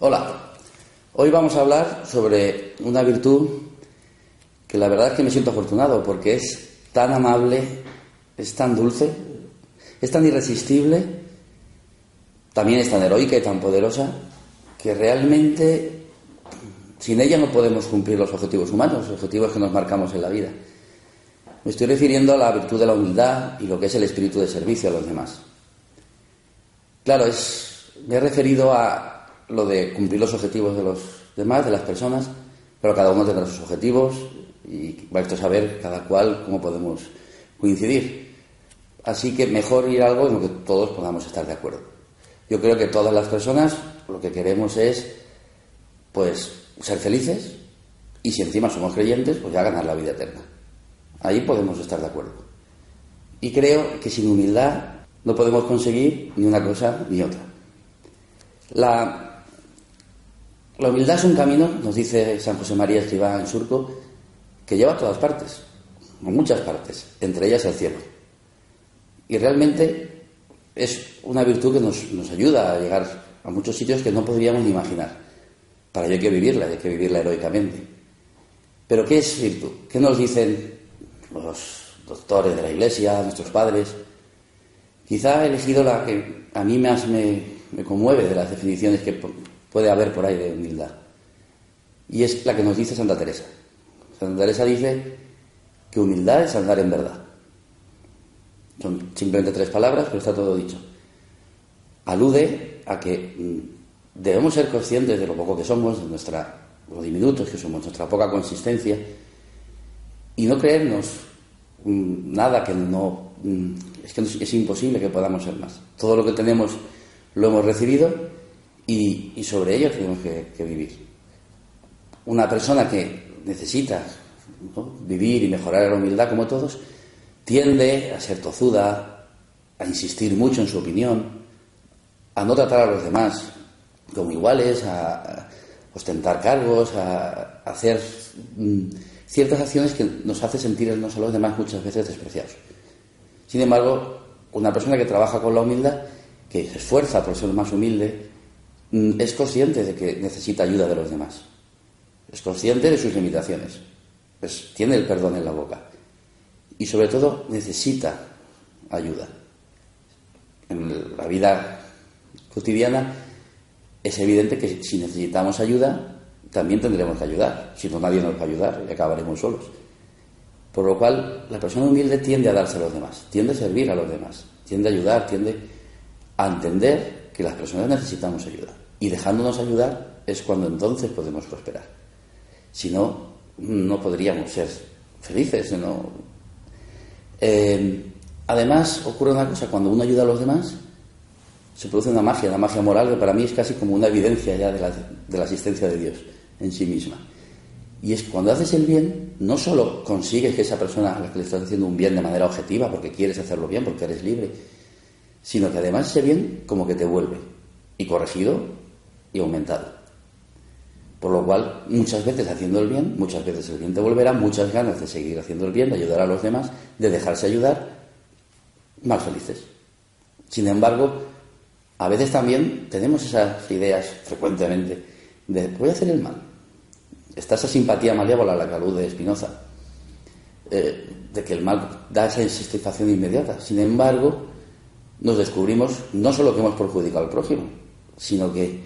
Hola, hoy vamos a hablar sobre una virtud que la verdad es que me siento afortunado porque es tan amable, es tan dulce, es tan irresistible, también es tan heroica y tan poderosa que realmente sin ella no podemos cumplir los objetivos humanos, los objetivos que nos marcamos en la vida. Me estoy refiriendo a la virtud de la humildad y lo que es el espíritu de servicio a los demás. Claro, es, me he referido a lo de cumplir los objetivos de los demás, de las personas, pero cada uno tendrá sus objetivos y va a saber cada cual cómo podemos coincidir. Así que mejor ir a algo en lo que todos podamos estar de acuerdo. Yo creo que todas las personas lo que queremos es, pues, ser felices y si encima somos creyentes, pues ya ganar la vida eterna. Ahí podemos estar de acuerdo. Y creo que sin humildad no podemos conseguir ni una cosa ni otra. La humildad es un camino, nos dice San José María Escribá en Surco, que lleva a todas partes, a muchas partes, entre ellas el cielo. Y realmente es una virtud que nos, nos ayuda a llegar a muchos sitios que no podríamos ni imaginar. Para ello hay que vivirla, hay que vivirla heroicamente. Pero ¿qué es virtud? ¿Qué nos dicen los doctores de la Iglesia, nuestros padres? Quizá he elegido la que a mí más me, me conmueve de las definiciones que puede haber por ahí de humildad. Y es la que nos dice Santa Teresa. Santa Teresa dice que humildad es andar en verdad. Son simplemente tres palabras, pero está todo dicho. Alude a que mm, debemos ser conscientes de lo poco que somos, de nuestra, lo diminutos que somos, nuestra poca consistencia, y no creernos mm, nada que no. Mm, es que es imposible que podamos ser más. Todo lo que tenemos lo hemos recibido y, sobre ello tenemos que, vivir. Una persona que necesita vivir y mejorar la humildad como todos, tiende a ser tozuda, a insistir mucho en su opinión, a no tratar a los demás como iguales, a, ostentar cargos, a, hacer mm, ciertas acciones que nos hace sentirnos a los demás muchas veces despreciados. Sin embargo, una persona que trabaja con la humildad, que se esfuerza por ser más humilde, Mm, es consciente de que necesita ayuda de los demás. Es consciente de sus limitaciones. Tiene el perdón en la boca. Y sobre todo necesita ayuda. En la vida cotidiana es evidente que si necesitamos ayuda, también tendremos que ayudar. Si no, nadie nos va a ayudar y acabaremos solos. Por lo cual, la persona humilde tiende a darse a los demás, tiende a servir a los demás, tiende a ayudar, tiende a entender que las personas necesitamos ayuda. Y dejándonos ayudar es cuando entonces podemos prosperar. Si no, no podríamos ser felices. Eh, además, ocurre una cosa, cuando uno ayuda a los demás, se produce una magia, una magia moral que para mí es casi como una evidencia ya de la, de la existencia de Dios en sí misma. Y es cuando haces el bien, no solo consigues que esa persona a la que le estás haciendo un bien de manera objetiva, porque quieres hacerlo bien, porque eres libre, sino que además ese bien como que te vuelve y corregido y aumentado. Por lo cual, muchas veces haciendo el bien, muchas veces el bien te volverá, muchas ganas de seguir haciendo el bien, de ayudar a los demás, de dejarse ayudar, más felices. Sin embargo, a veces también tenemos esas ideas frecuentemente de voy a hacer el mal. Está esa simpatía malévola, la calud de Spinoza, eh, de que el mal da esa satisfacción inmediata. Sin embargo, nos descubrimos no solo que hemos perjudicado al prójimo, sino que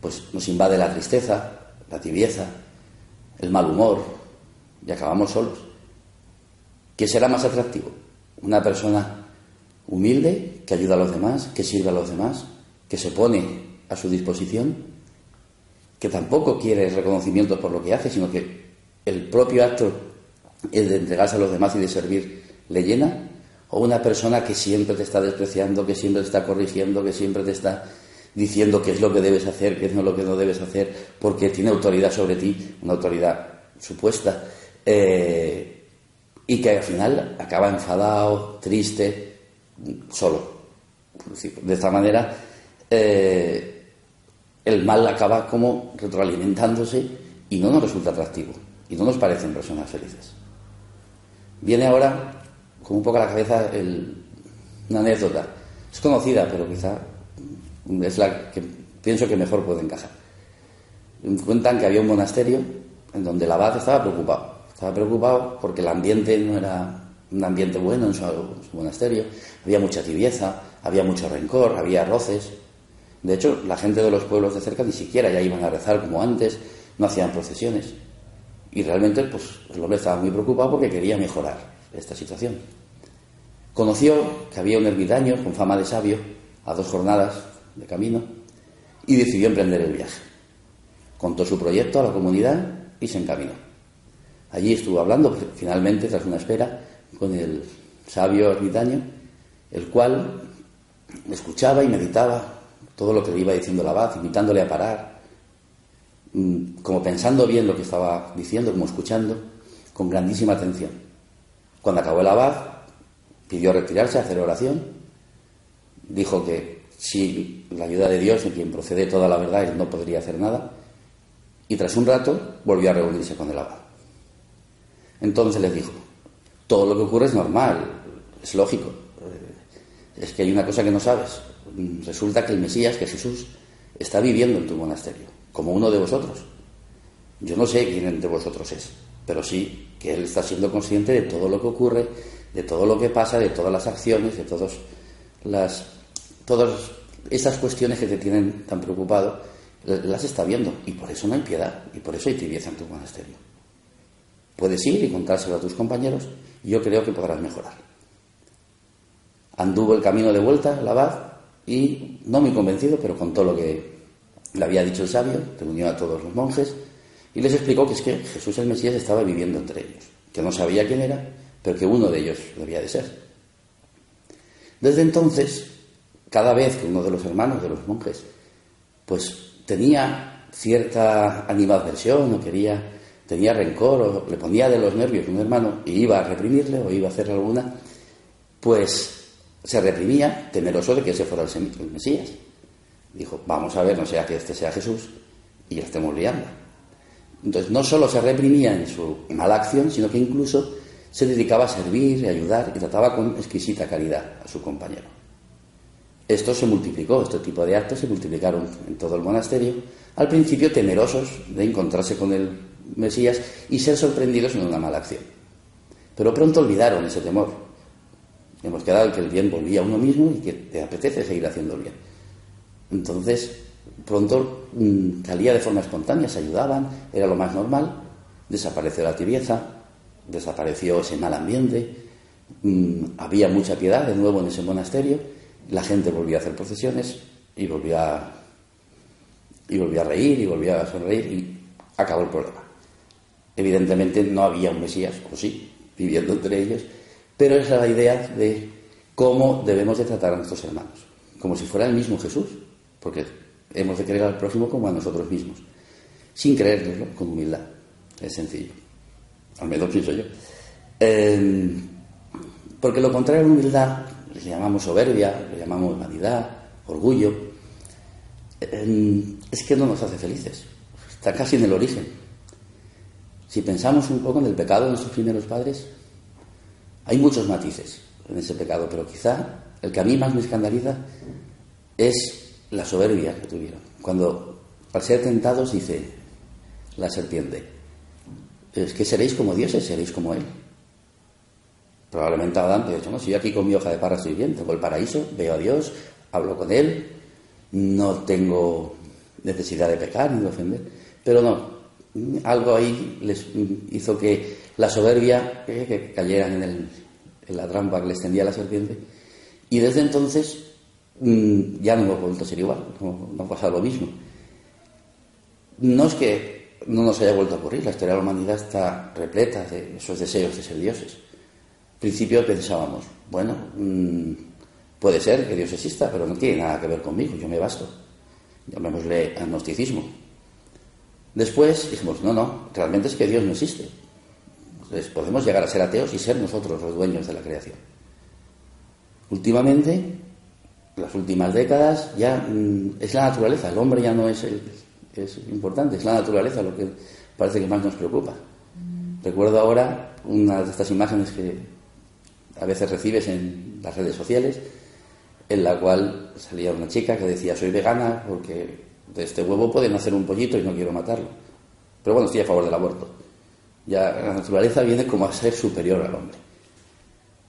pues, nos invade la tristeza, la tibieza, el mal humor y acabamos solos. ¿Qué será más atractivo? Una persona humilde que ayuda a los demás, que sirve a los demás, que se pone a su disposición, que tampoco quiere reconocimiento por lo que hace, sino que el propio acto el de entregarse a los demás y de servir, le llena? ¿O una persona que siempre te está despreciando, que siempre te está corrigiendo, que siempre te está diciendo qué es lo que debes hacer, qué es lo que no debes hacer, porque tiene autoridad sobre ti, una autoridad supuesta, eh, y que al final acaba enfadado, triste, solo. De esta manera, eh, el mal acaba como retroalimentándose y no nos resulta atractivo y no nos parecen personas felices. Viene ahora, con un poco a la cabeza, una anécdota. Es conocida, pero quizá es la que pienso que mejor puede encajar. Cuentan que había un monasterio en donde el abad estaba preocupado. Estaba preocupado porque el ambiente no era un ambiente bueno en su, monasterio. Había mucha tibieza, había mucho rencor, había roces. De hecho, la gente de los pueblos de cerca ni siquiera ya iban a rezar como antes, no hacían procesiones. Y realmente, pues, el hombre estaba muy preocupado porque quería mejorar esta situación. Conoció que había un ermitaño con fama de sabio a dos jornadas de camino y decidió emprender el viaje. Contó su proyecto a la comunidad y se encaminó. Allí estuvo hablando, finalmente, tras una espera, con el sabio ermitaño, el cual escuchaba y meditaba todo lo que le iba diciendo el abad, invitándole a parar, mm, como pensando bien lo que estaba diciendo, como escuchando, con grandísima atención. Cuando acabó el abad, pidió retirarse, hacer oración, dijo que si la ayuda de Dios, en quien procede toda la verdad, él no podría hacer nada. Y tras un rato volvió a reunirse con el abad. Entonces les dijo, todo lo que ocurre es normal, es lógico. Es que hay una cosa que no sabes. Resulta que el Mesías, que Jesús, está viviendo en tu monasterio, como uno de vosotros. Yo no sé quién de vosotros es, pero sí que Él está siendo consciente de todo lo que ocurre, de todo lo que pasa, de todas las acciones, de todas las todas esas cuestiones que te tienen tan preocupado, las está viendo y por eso no hay piedad y por eso hay tibieza en tu monasterio. Puedes ir y contárselo a tus compañeros y yo creo que podrás mejorar. Anduvo el camino de vuelta, el abad, y no muy convencido, pero contó lo que le había dicho el sabio, reunió a todos los monjes y les explicó que es que Jesús el Mesías estaba viviendo entre ellos, que no sabía quién era, pero que uno de ellos debía de ser. Desde entonces, cada vez que uno de los hermanos de los monjes pues tenía cierta animadversión o quería tenía rencor o le ponía de los nervios un hermano y iba a reprimirle o iba a hacerle alguna pues se reprimía temeroso de que ese fuera el Mesías dijo vamos a ver no sea que este sea Jesús y ya estemos liando entonces no solo se reprimía en su mala acción sino que incluso se dedicaba a servir y ayudar y trataba con exquisita caridad a su compañero esto se multiplicó, este tipo de actos se multiplicaron en todo el monasterio, al principio temerosos de encontrarse con el Mesías y ser sorprendidos en una mala acción. Pero pronto olvidaron ese temor. Hemos quedado que el bien volvía a uno mismo y que te apetece seguir haciendo el bien. Entonces, pronto mm, salía de forma espontánea, se ayudaban, era lo más normal, desapareció la tibieza, desapareció ese mal ambiente, mm, había mucha piedad de nuevo en ese monasterio la gente volvía a hacer procesiones y volvía y volvía a reír y volvía a sonreír y acabó el problema. Evidentemente no había un Mesías, o sí, viviendo entre ellos, pero esa es la idea de cómo debemos de tratar a nuestros hermanos, como si fuera el mismo Jesús, porque hemos de creer al próximo como a nosotros mismos, sin creérnoslo, con humildad. Es sencillo. Al menos pienso yo. Eh, porque lo contrario a la humildad le llamamos soberbia, le llamamos vanidad, orgullo, es que no nos hace felices. Está casi en el origen. Si pensamos un poco en el pecado de nuestros primeros padres, hay muchos matices en ese pecado, pero quizá el que a mí más me escandaliza es la soberbia que tuvieron. Cuando, al ser tentados, dice la serpiente, es que seréis como dioses, seréis como Él. Probablemente Adán te dicho, no, si yo aquí con mi hoja de parra estoy bien, tengo el paraíso, veo a Dios, hablo con Él, no tengo necesidad de pecar ni de ofender. Pero no, algo ahí les hizo que la soberbia, eh, que cayeran en, la trampa que les tendía la serpiente. Y desde entonces mm, ya no hemos vuelto a ser igual, no, no ha pasado lo mismo. No es que no nos haya vuelto a ocurrir. La historia de la humanidad está repleta de esos deseos de ser dioses. Al principio pensábamos, bueno, mm, puede ser que Dios exista, pero no tiene nada que ver conmigo, yo me basto. Llamémosle agnosticismo. Después dijimos, no, no, realmente es que Dios no existe. Entonces podemos llegar a ser ateos y ser nosotros los dueños de la creación. Últimamente, las últimas décadas, ya mm, es la naturaleza, el hombre ya no es el, es importante, es la naturaleza lo que parece que más nos preocupa. Recuerdo ahora una de estas imágenes que a veces recibes en las redes sociales, en la cual salía una chica que decía soy vegana porque de este huevo pueden hacer un pollito y no quiero matarlo. Pero bueno, estoy a favor del aborto. Ya la naturaleza viene como a ser superior al hombre.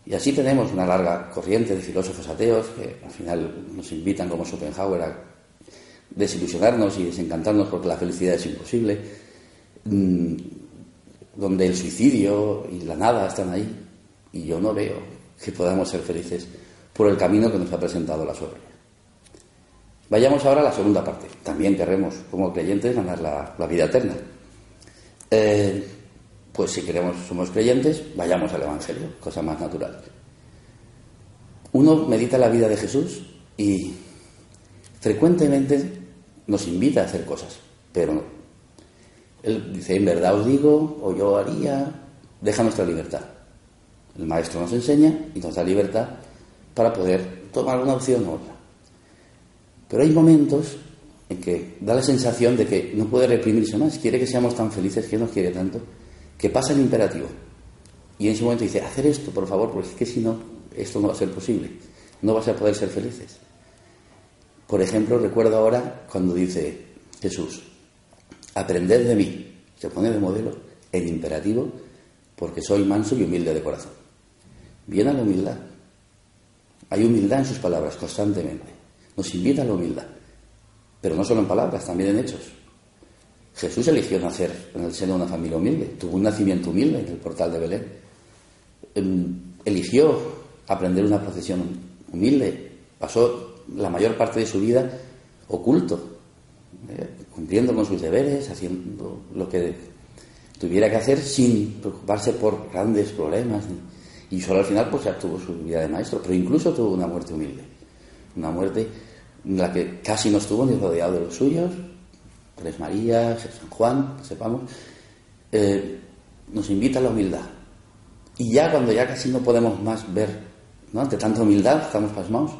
Y así tenemos una larga corriente de filósofos ateos que al final nos invitan, como Schopenhauer, a desilusionarnos y desencantarnos porque la felicidad es imposible, mm, donde el suicidio y la nada están ahí. Y yo no veo que podamos ser felices por el camino que nos ha presentado la soberanía. Vayamos ahora a la segunda parte. También queremos, como creyentes, ganar la, vida eterna. Eh, pues si queremos, somos creyentes, vayamos al Evangelio, cosa más natural. Uno medita la vida de Jesús y frecuentemente nos invita a hacer cosas, pero él dice, en verdad os digo, o yo haría, deja nuestra libertad. El maestro nos enseña y nos da libertad para poder tomar una opción u otra. Pero hay momentos en que da la sensación de que no puede reprimirse más, quiere que seamos tan felices, que nos quiere tanto, que pasa el imperativo. Y en ese momento dice, hacer esto, por favor, porque es que si no, esto no va a ser posible, no vas a poder ser felices. Por ejemplo, recuerdo ahora cuando dice Jesús, aprended de mí, se pone de modelo en imperativo, porque soy manso y humilde de corazón. Viene la humildad. Hay humildad en sus palabras constantemente. Nos invita a la humildad, pero no solo en palabras, también en hechos. Jesús eligió nacer en el seno de una familia humilde, tuvo un nacimiento humilde en el portal de Belén. Em, eligió aprender una profesión humilde, pasó la mayor parte de su vida oculto, eh, cumpliendo con sus deberes, haciendo lo que tuviera que hacer sin preocuparse por grandes problemas. Y solo al final pues ya tuvo su vida de maestro, pero incluso tuvo una muerte humilde una muerte en la que casi no estuvo ni rodeado de los suyos, Tres Marías, San Juan, sepamos, eh, nos invita a la humildad. Y ya cuando ya casi no podemos más ver, ¿no? ante tanta humildad, estamos pasmados,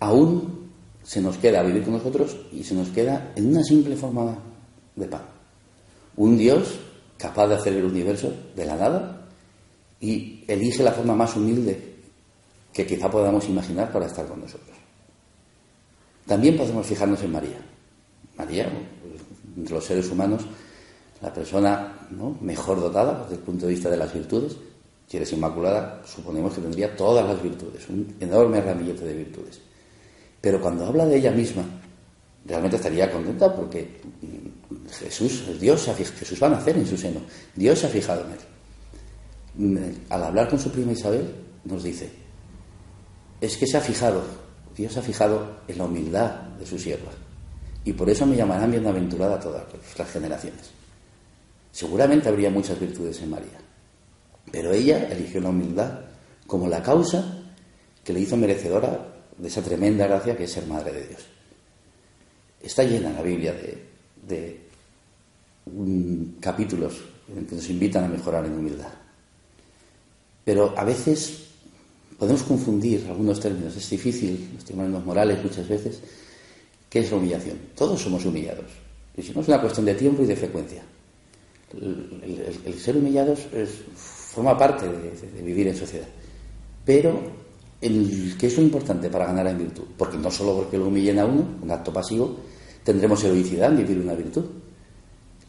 aún se nos queda vivir con nosotros y se nos queda en una simple forma de pan. Un Dios capaz de hacer el universo de la nada y elige la forma más humilde que quizá podamos imaginar para estar con nosotros. También podemos fijarnos en María. María, entre los seres humanos, la persona mejor dotada desde el punto de vista de las virtudes, si eres inmaculada, suponemos que tendría todas las virtudes, un enorme ramillete de virtudes. Pero cuando habla de ella misma, realmente estaría contenta porque Jesús, Dios, Jesús va a nacer en su seno, Dios se ha fijado en él. Al hablar con su prima Isabel, nos dice, es que se ha fijado, Dios ha fijado en la humildad de su sierva. Y por eso me llamarán bienaventurada todas las generaciones. Seguramente habría muchas virtudes en María, pero ella eligió la humildad como la causa que le hizo merecedora de esa tremenda gracia que es ser madre de Dios. Está llena la Biblia de, mm, capítulos que nos invitan a mejorar en humildad. Pero a veces podemos confundir algunos términos. Es difícil, los términos morales muchas veces. ¿Qué es la humillación? Todos somos humillados. No es una cuestión de tiempo y de frecuencia. El, ser humillados forma parte de, vivir en sociedad. Pero, el, ¿qué es lo importante para ganar en virtud? Porque no solo porque lo humillen a uno, un acto pasivo, tendremos heroicidad en vivir una virtud.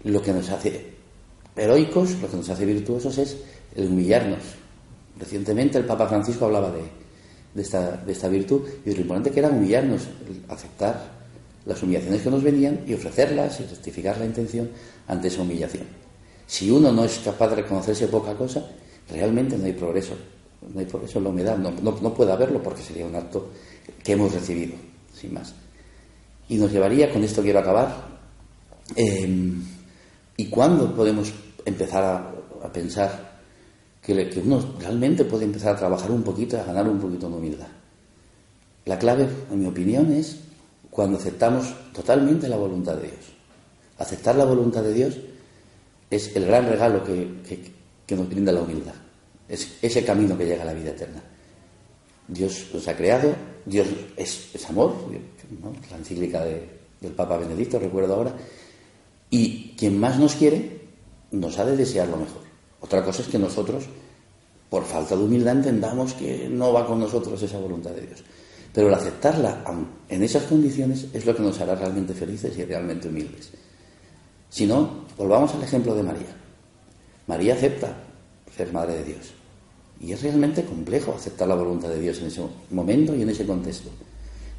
Lo que nos hace heroicos, lo que nos hace virtuosos es el humillarnos, Recientemente el Papa Francisco hablaba de, esta, virtud y lo importante que era humillarnos, aceptar las humillaciones que nos venían y ofrecerlas y rectificar la intención ante esa humillación. Si uno no es capaz de reconocerse poca cosa, realmente no hay progreso. No hay progreso en la humedad, no, puede haberlo porque sería un acto que hemos recibido, sin más. Y nos llevaría, con esto quiero acabar, em, ¿Y cuándo podemos empezar a, pensar que, uno realmente puede empezar a trabajar un poquito, a ganar un poquito de humildad? La clave, en mi opinión, es cuando aceptamos totalmente la voluntad de Dios. Aceptar la voluntad de Dios es el gran regalo que, nos brinda la humildad. Es ese camino que llega a la vida eterna. Dios nos ha creado, Dios es, amor, la encíclica del Papa Benedicto, recuerdo ahora, y quien más nos quiere nos ha de desear lo mejor. Otra cosa es que nosotros, por falta de humildad, entendamos que no va con nosotros esa voluntad de Dios. Pero el aceptarla en esas condiciones es lo que nos hará realmente felices y realmente humildes. Si no, volvamos al ejemplo de María. María acepta ser madre de Dios. Y es realmente complejo aceptar la voluntad de Dios en ese momento y en ese contexto.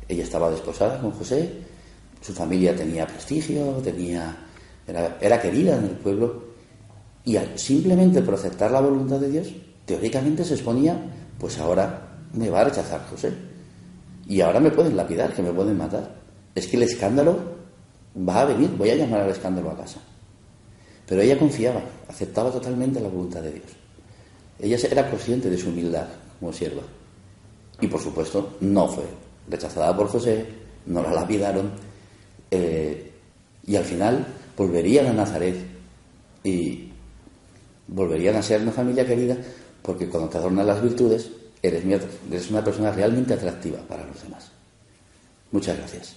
Ella estaba desposada con José, su familia tenía prestigio, tenía, era, era querida en el pueblo, y simplemente por aceptar la voluntad de Dios, teóricamente se exponía, pues ahora me va a rechazar José y ahora me pueden lapidar, que me pueden matar. Es que el escándalo va a venir, voy a llamar al escándalo a casa. Pero ella confiaba, aceptaba totalmente la voluntad de Dios. Ella era consciente de su humildad como sierva. Y por supuesto, no fue rechazada por José, no la lapidaron. Eh, y al final volverían a Nazaret y volverían a ser una familia querida, porque cuando te adornan las virtudes, eres, eres una persona realmente atractiva para los demás. Muchas gracias.